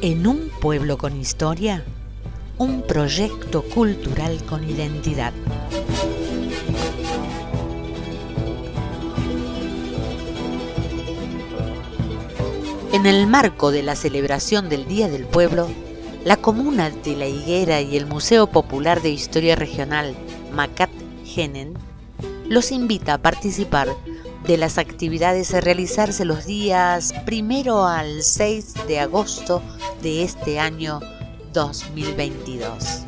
En un pueblo con historia, un proyecto cultural con identidad. En el marco de la celebración del Día del Pueblo, la Comuna de la Higuera y el Museo Popular de Historia Regional Macat Genen los invita a participar de las actividades a realizarse los días primero al 6 de agosto de este año 2022.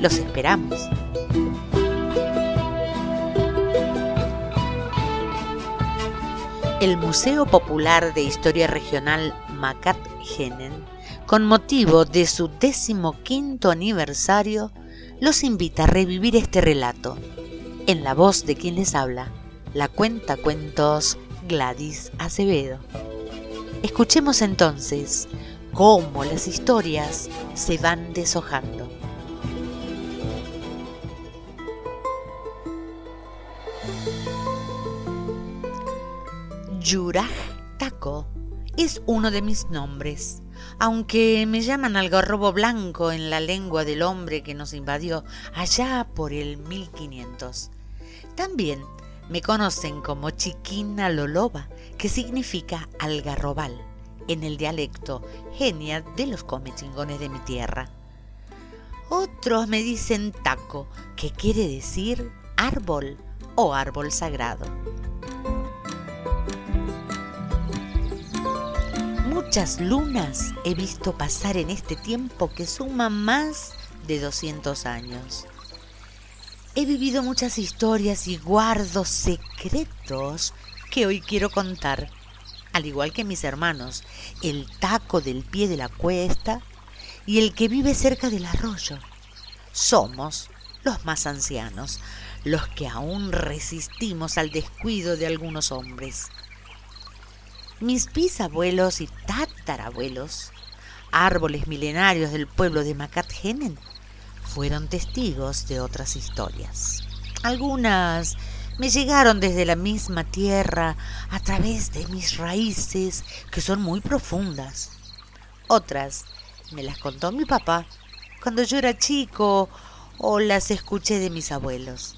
Los esperamos. El Museo Popular de Historia Regional Macat Genen, con motivo de su decimoquinto aniversario, los invita a revivir este relato, en la voz de quien les habla, la cuenta cuentos Gladys Acevedo. Escuchemos entonces cómo las historias se van deshojando. Yuraj Taco es uno de mis nombres, aunque me llaman algarrobo blanco en la lengua del hombre que nos invadió allá por el 1500. También me conocen como Chiquina Loloba, que significa algarrobal en el dialecto genia de los comechingones de mi tierra. Otros me dicen taco, que quiere decir árbol o árbol sagrado. Muchas lunas he visto pasar en este tiempo que suma más de 200 años. He vivido muchas historias y guardo secretos que hoy quiero contar al igual que mis hermanos, el taco del pie de la cuesta y el que vive cerca del arroyo. Somos los más ancianos, los que aún resistimos al descuido de algunos hombres. Mis bisabuelos y tatarabuelos, árboles milenarios del pueblo de Macatgenen, fueron testigos de otras historias. Algunas me llegaron desde la misma tierra a través de mis raíces que son muy profundas. Otras me las contó mi papá cuando yo era chico o las escuché de mis abuelos.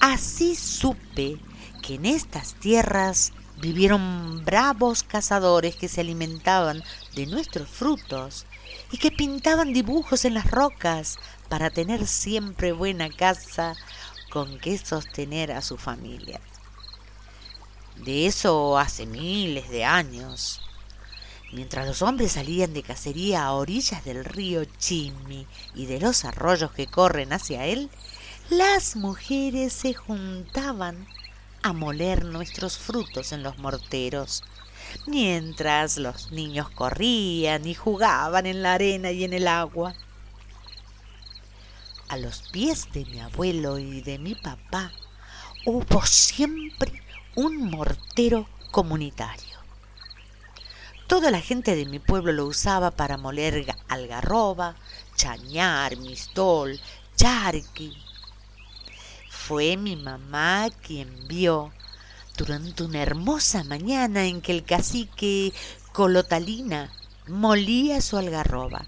Así supe que en estas tierras vivieron bravos cazadores que se alimentaban de nuestros frutos y que pintaban dibujos en las rocas para tener siempre buena casa con qué sostener a su familia. De eso hace miles de años. Mientras los hombres salían de cacería a orillas del río Chimi y de los arroyos que corren hacia él, las mujeres se juntaban a moler nuestros frutos en los morteros, mientras los niños corrían y jugaban en la arena y en el agua a los pies de mi abuelo y de mi papá hubo siempre un mortero comunitario. Toda la gente de mi pueblo lo usaba para moler algarroba, chañar, mistol, charqui. Fue mi mamá quien vio durante una hermosa mañana en que el cacique Colotalina molía su algarroba.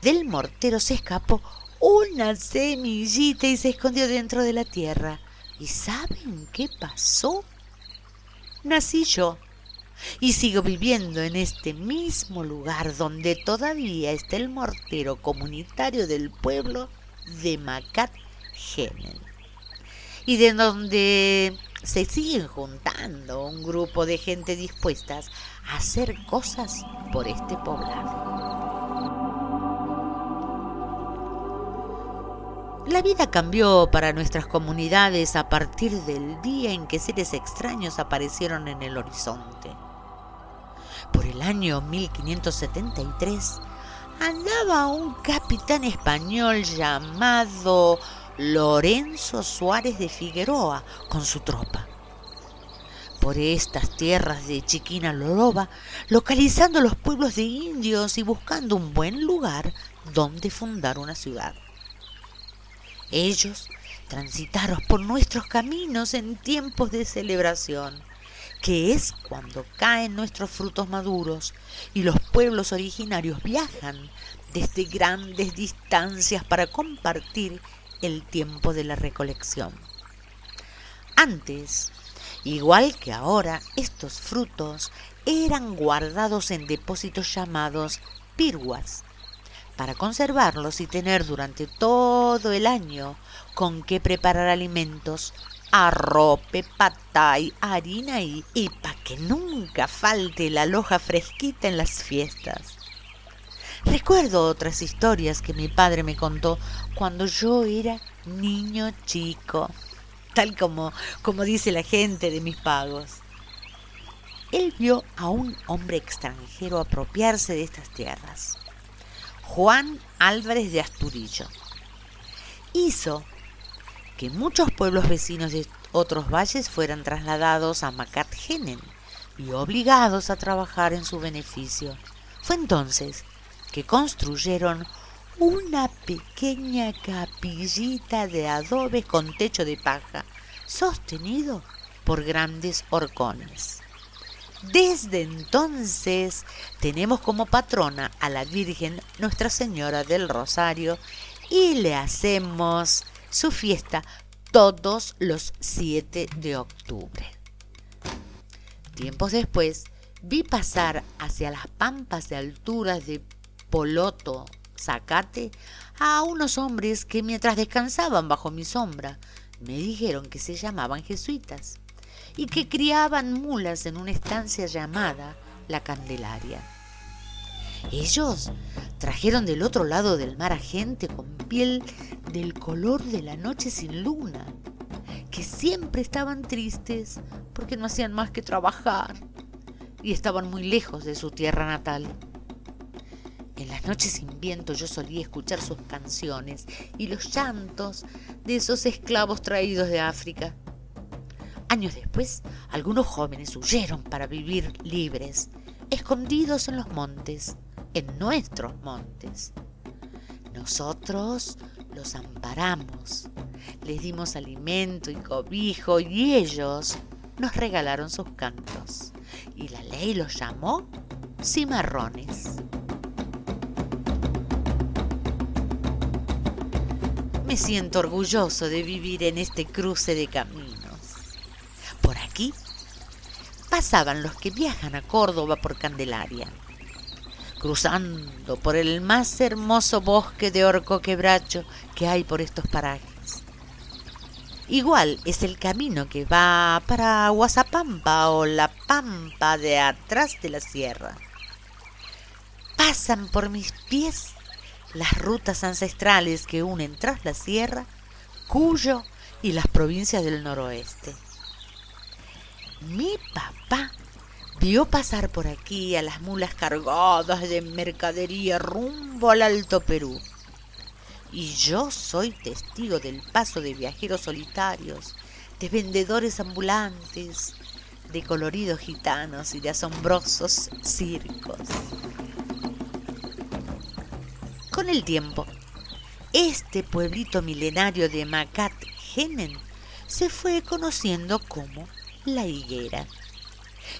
Del mortero se escapó una semillita y se escondió dentro de la tierra. ¿Y saben qué pasó? Nací yo y sigo viviendo en este mismo lugar donde todavía está el mortero comunitario del pueblo de Macat Genen y de donde se siguen juntando un grupo de gente dispuestas a hacer cosas por este poblado. La vida cambió para nuestras comunidades a partir del día en que seres extraños aparecieron en el horizonte. Por el año 1573 andaba un capitán español llamado Lorenzo Suárez de Figueroa con su tropa. Por estas tierras de Chiquina Loroba, localizando los pueblos de indios y buscando un buen lugar donde fundar una ciudad. Ellos transitaron por nuestros caminos en tiempos de celebración que es cuando caen nuestros frutos maduros y los pueblos originarios viajan desde grandes distancias para compartir el tiempo de la recolección. Antes, igual que ahora, estos frutos eran guardados en depósitos llamados pirguas, para conservarlos y tener durante todo el año con qué preparar alimentos, arrope, patay, harina y, y para que nunca falte la loja fresquita en las fiestas. Recuerdo otras historias que mi padre me contó cuando yo era niño chico, tal como, como dice la gente de mis pagos. Él vio a un hombre extranjero apropiarse de estas tierras. Juan Álvarez de Asturillo. Hizo que muchos pueblos vecinos de otros valles fueran trasladados a Macatgenen y obligados a trabajar en su beneficio. Fue entonces construyeron una pequeña capillita de adobe con techo de paja, sostenido por grandes horcones. Desde entonces tenemos como patrona a la Virgen Nuestra Señora del Rosario y le hacemos su fiesta todos los 7 de octubre. Tiempos después vi pasar hacia las pampas de alturas de Poloto, Zacate, a unos hombres que mientras descansaban bajo mi sombra me dijeron que se llamaban jesuitas y que criaban mulas en una estancia llamada La Candelaria. Ellos trajeron del otro lado del mar a gente con piel del color de la noche sin luna, que siempre estaban tristes porque no hacían más que trabajar y estaban muy lejos de su tierra natal. En las noches sin viento yo solía escuchar sus canciones y los llantos de esos esclavos traídos de África. Años después, algunos jóvenes huyeron para vivir libres, escondidos en los montes, en nuestros montes. Nosotros los amparamos, les dimos alimento y cobijo y ellos nos regalaron sus cantos. Y la ley los llamó cimarrones. Me siento orgulloso de vivir en este cruce de caminos. Por aquí pasaban los que viajan a Córdoba por Candelaria, cruzando por el más hermoso bosque de orco quebracho que hay por estos parajes. Igual es el camino que va para Guasapampa o la pampa de atrás de la sierra. Pasan por mis pies las rutas ancestrales que unen tras la sierra, Cuyo y las provincias del noroeste. Mi papá vio pasar por aquí a las mulas cargadas de mercadería rumbo al Alto Perú. Y yo soy testigo del paso de viajeros solitarios, de vendedores ambulantes, de coloridos gitanos y de asombrosos circos con el tiempo, este pueblito milenario de Macat Genen se fue conociendo como la higuera.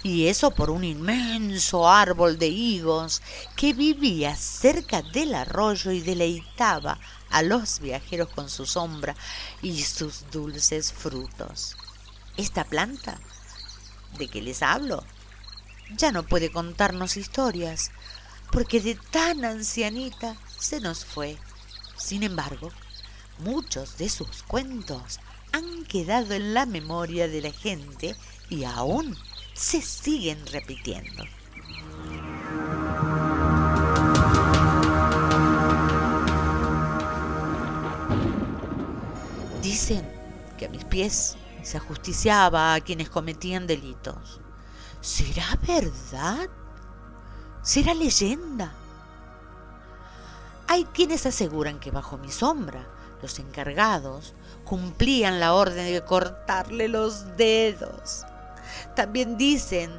Y eso por un inmenso árbol de higos que vivía cerca del arroyo y deleitaba a los viajeros con su sombra y sus dulces frutos. Esta planta, de que les hablo, ya no puede contarnos historias, porque de tan ancianita se nos fue. Sin embargo, muchos de sus cuentos han quedado en la memoria de la gente y aún se siguen repitiendo. Dicen que a mis pies se ajusticiaba a quienes cometían delitos. ¿Será verdad? ¿Será leyenda? Hay quienes aseguran que bajo mi sombra los encargados cumplían la orden de cortarle los dedos. También dicen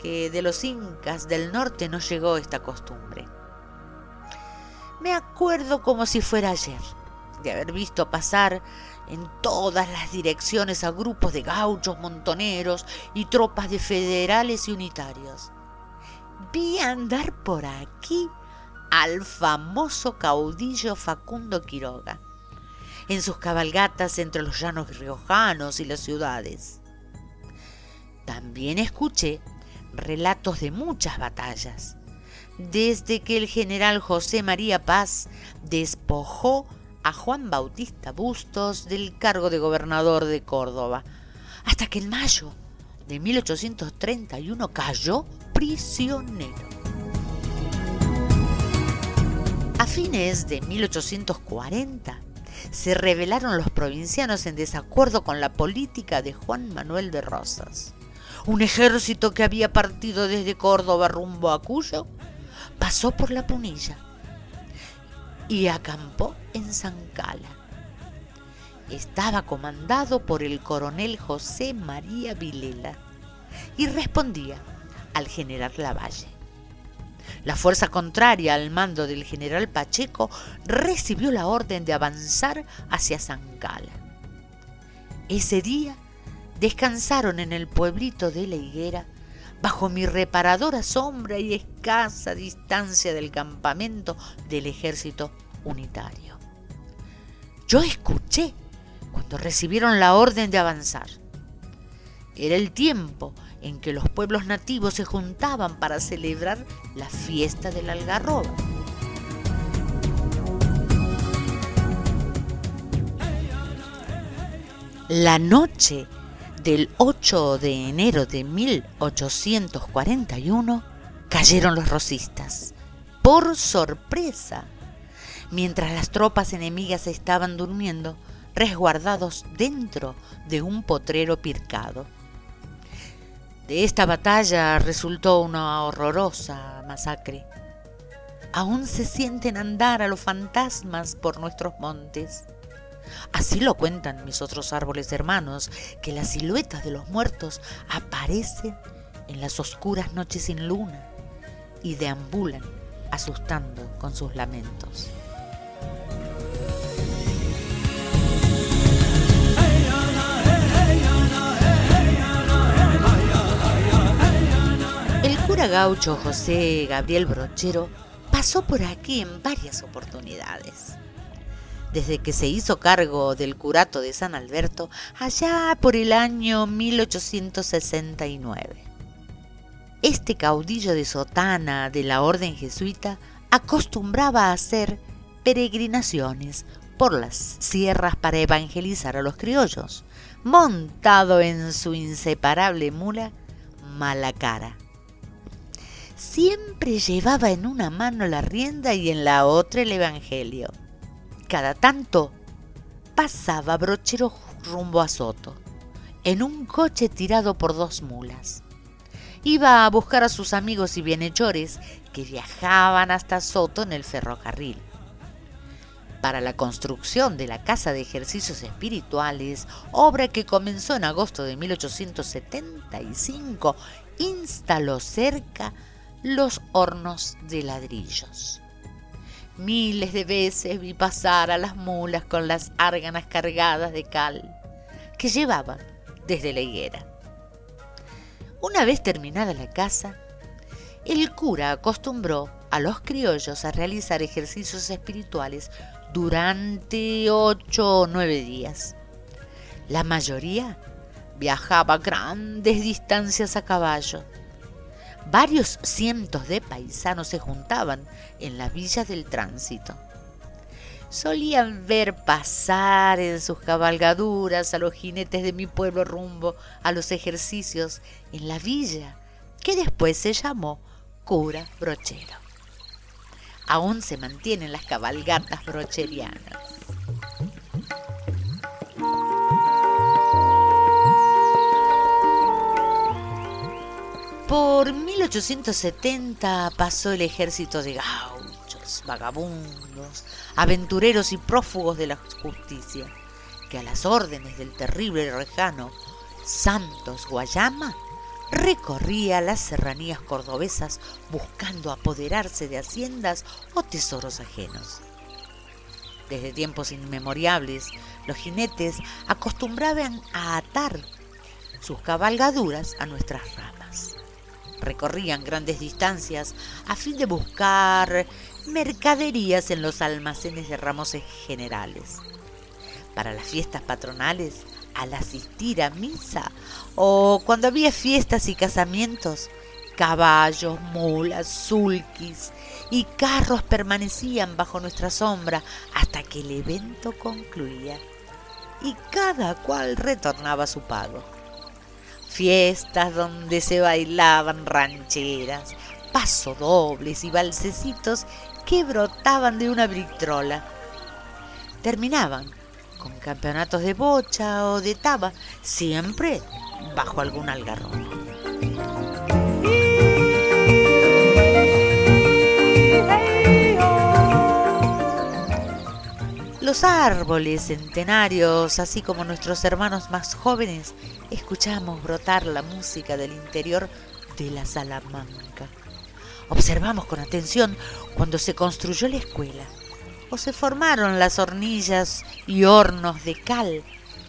que de los incas del norte no llegó esta costumbre. Me acuerdo como si fuera ayer de haber visto pasar en todas las direcciones a grupos de gauchos, montoneros y tropas de federales y unitarios. Vi andar por aquí al famoso caudillo Facundo Quiroga, en sus cabalgatas entre los llanos riojanos y las ciudades. También escuché relatos de muchas batallas, desde que el general José María Paz despojó a Juan Bautista Bustos del cargo de gobernador de Córdoba, hasta que en mayo de 1831 cayó prisionero. A fines de 1840 se rebelaron los provincianos en desacuerdo con la política de Juan Manuel de Rosas. Un ejército que había partido desde Córdoba rumbo a Cuyo pasó por la Punilla y acampó en San Cala. Estaba comandado por el coronel José María Vilela y respondía al general Lavalle. La fuerza contraria al mando del general Pacheco recibió la orden de avanzar hacia San Cala. Ese día descansaron en el pueblito de la higuera bajo mi reparadora sombra y escasa distancia del campamento del ejército unitario. Yo escuché cuando recibieron la orden de avanzar. Era el tiempo en que los pueblos nativos se juntaban para celebrar la fiesta del algarroba. La noche del 8 de enero de 1841 cayeron los rosistas, por sorpresa, mientras las tropas enemigas estaban durmiendo resguardados dentro de un potrero pircado. De esta batalla resultó una horrorosa masacre. Aún se sienten andar a los fantasmas por nuestros montes. Así lo cuentan mis otros árboles hermanos, que las siluetas de los muertos aparecen en las oscuras noches sin luna y deambulan asustando con sus lamentos. Cura gaucho José Gabriel Brochero pasó por aquí en varias oportunidades desde que se hizo cargo del curato de San Alberto allá por el año 1869. Este caudillo de sotana de la orden jesuita acostumbraba a hacer peregrinaciones por las sierras para evangelizar a los criollos, montado en su inseparable mula Malacara. Siempre llevaba en una mano la rienda y en la otra el Evangelio cada tanto pasaba Brochero rumbo a Soto, en un coche tirado por dos mulas. Iba a buscar a sus amigos y bienhechores que viajaban hasta Soto en el ferrocarril. Para la construcción de la Casa de Ejercicios Espirituales, obra que comenzó en agosto de 1875, instaló cerca los hornos de ladrillos. Miles de veces vi pasar a las mulas con las árganas cargadas de cal que llevaban desde la higuera. Una vez terminada la casa, el cura acostumbró a los criollos a realizar ejercicios espirituales durante ocho o nueve días. La mayoría viajaba grandes distancias a caballo varios cientos de paisanos se juntaban en las villas del tránsito. Solían ver pasar en sus cabalgaduras a los jinetes de mi pueblo rumbo a los ejercicios en la villa, que después se llamó Cura Brochero. Aún se mantienen las cabalgatas brocherianas. Por 1870 pasó el ejército de gauchos, vagabundos, aventureros y prófugos de la justicia, que a las órdenes del terrible rejano Santos Guayama recorría las serranías cordobesas buscando apoderarse de haciendas o tesoros ajenos. Desde tiempos inmemoriales, los jinetes acostumbraban a atar sus cabalgaduras a nuestras ramas. Recorrían grandes distancias a fin de buscar mercaderías en los almacenes de ramos generales. Para las fiestas patronales, al asistir a misa o cuando había fiestas y casamientos, caballos, mulas, sulkis y carros permanecían bajo nuestra sombra hasta que el evento concluía y cada cual retornaba su pago. Fiestas donde se bailaban rancheras, pasodobles y balsecitos que brotaban de una britrola. Terminaban con campeonatos de bocha o de taba, siempre bajo algún algarrobo. Árboles centenarios, así como nuestros hermanos más jóvenes, escuchamos brotar la música del interior de la Salamanca. Observamos con atención cuando se construyó la escuela o se formaron las hornillas y hornos de cal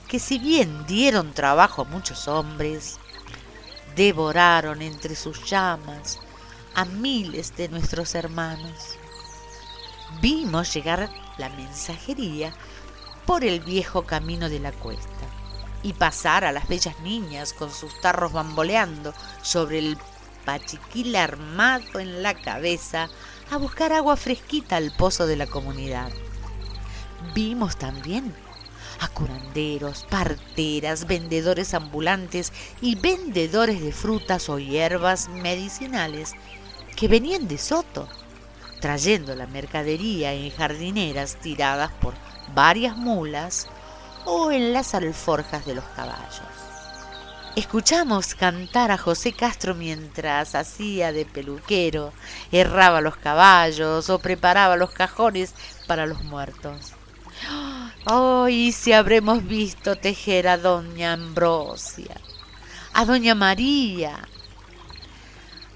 que si bien dieron trabajo a muchos hombres, devoraron entre sus llamas a miles de nuestros hermanos. Vimos llegar la mensajería por el viejo camino de la cuesta y pasar a las bellas niñas con sus tarros bamboleando sobre el pachiquil armado en la cabeza a buscar agua fresquita al pozo de la comunidad. Vimos también a curanderos, parteras, vendedores ambulantes y vendedores de frutas o hierbas medicinales que venían de Soto, trayendo la mercadería en jardineras tiradas por varias mulas o en las alforjas de los caballos. Escuchamos cantar a José Castro mientras hacía de peluquero, erraba los caballos o preparaba los cajones para los muertos. Hoy si habremos visto tejer a doña Ambrosia, a doña María,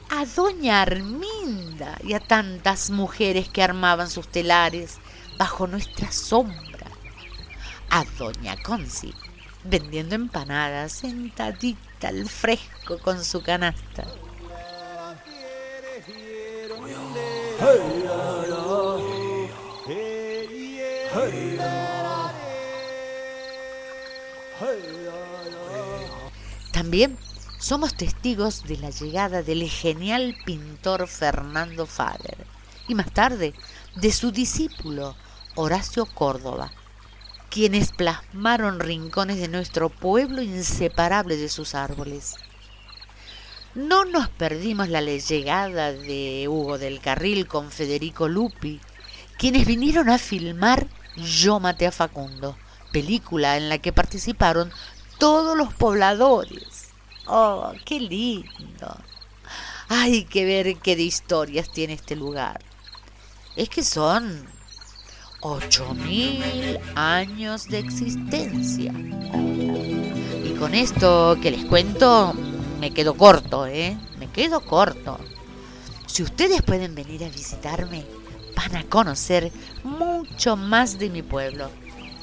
a doña Arminda y a tantas mujeres que armaban sus telares bajo nuestra sombra, a doña Conci vendiendo empanadas, sentadita al fresco con su canasta. También somos testigos de la llegada del genial pintor Fernando Fader y más tarde de su discípulo Horacio Córdoba, quienes plasmaron rincones de nuestro pueblo inseparables de sus árboles. No nos perdimos la llegada de Hugo del Carril con Federico Lupi, quienes vinieron a filmar Yo maté a Facundo, película en la que participaron todos los pobladores. ¡Oh, qué lindo! Hay que ver qué de historias tiene este lugar. Es que son ocho mil años de existencia. Y con esto que les cuento, me quedo corto, ¿eh? Me quedo corto. Si ustedes pueden venir a visitarme, van a conocer mucho más de mi pueblo,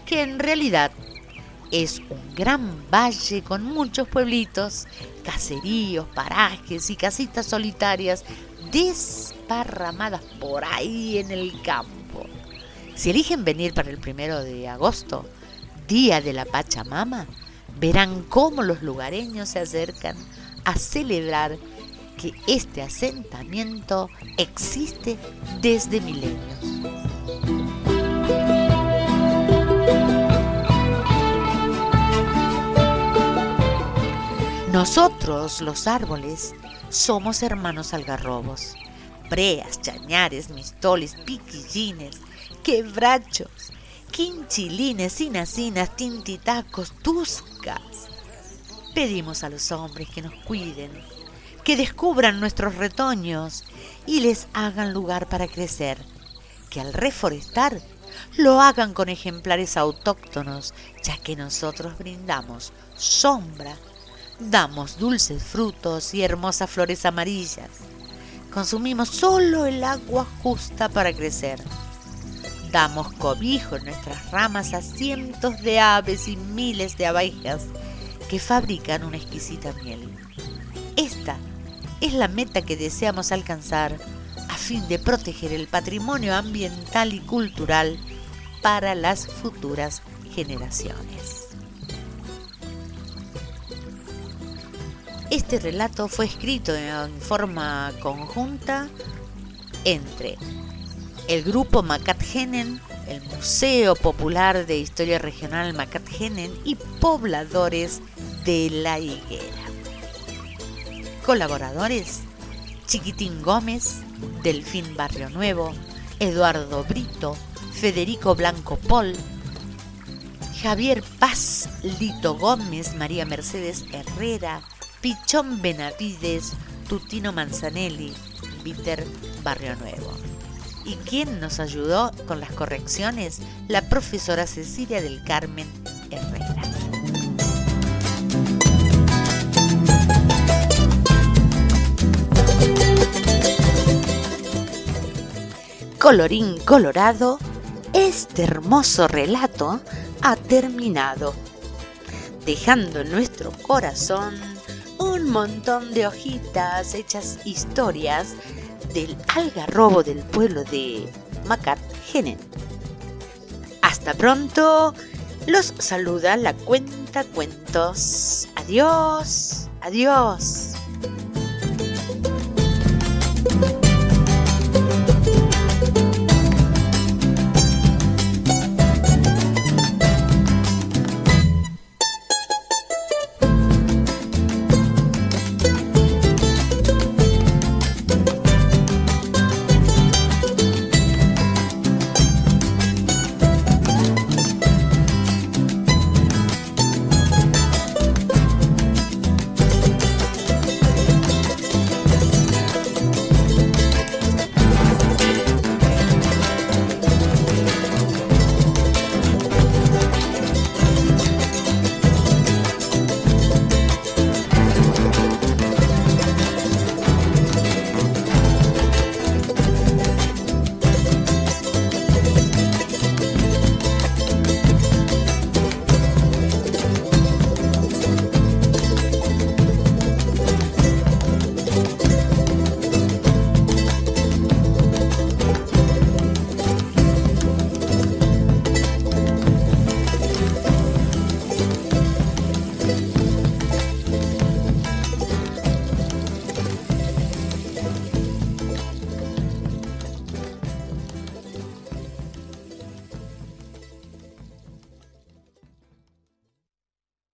que en realidad es un gran valle con muchos pueblitos, caseríos, parajes y casitas solitarias desparramadas por ahí en el campo. Si eligen venir para el primero de agosto, día de la Pachamama, verán cómo los lugareños se acercan a celebrar que este asentamiento existe desde milenios. Nosotros, los árboles, somos hermanos algarrobos. Breas, chañares, mistoles, piquillines, quebrachos, quinchilines, sinacinas, tintitacos, tuscas. Pedimos a los hombres que nos cuiden, que descubran nuestros retoños y les hagan lugar para crecer, que al reforestar lo hagan con ejemplares autóctonos, ya que nosotros brindamos sombra, damos dulces frutos y hermosas flores amarillas. Consumimos solo el agua justa para crecer Damos cobijo en nuestras ramas a cientos de aves y miles de abejas que fabrican una exquisita miel. Esta es la meta que deseamos alcanzar a fin de proteger el patrimonio ambiental y cultural para las futuras generaciones. Este relato fue escrito en forma conjunta entre el grupo Macatgenen, el Museo Popular de Historia Regional Macatgenen y pobladores de La Higuera. Colaboradores: Chiquitín Gómez, Delfín Barrio Nuevo, Eduardo Brito, Federico Blanco Pol, Javier Paz, Lito Gómez, María Mercedes Herrera, Pichón Benavides, Tutino Manzanelli, Víter Barrio Nuevo. ¿Y quién nos ayudó con las correcciones? La profesora Cecilia del Carmen Herrera. Colorín colorado, este hermoso relato ha terminado, dejando nuestro corazón montón de hojitas hechas historias del algarrobo del pueblo de Macat Genen. Hasta pronto, los saluda la cuenta cuentos. Adiós, adiós.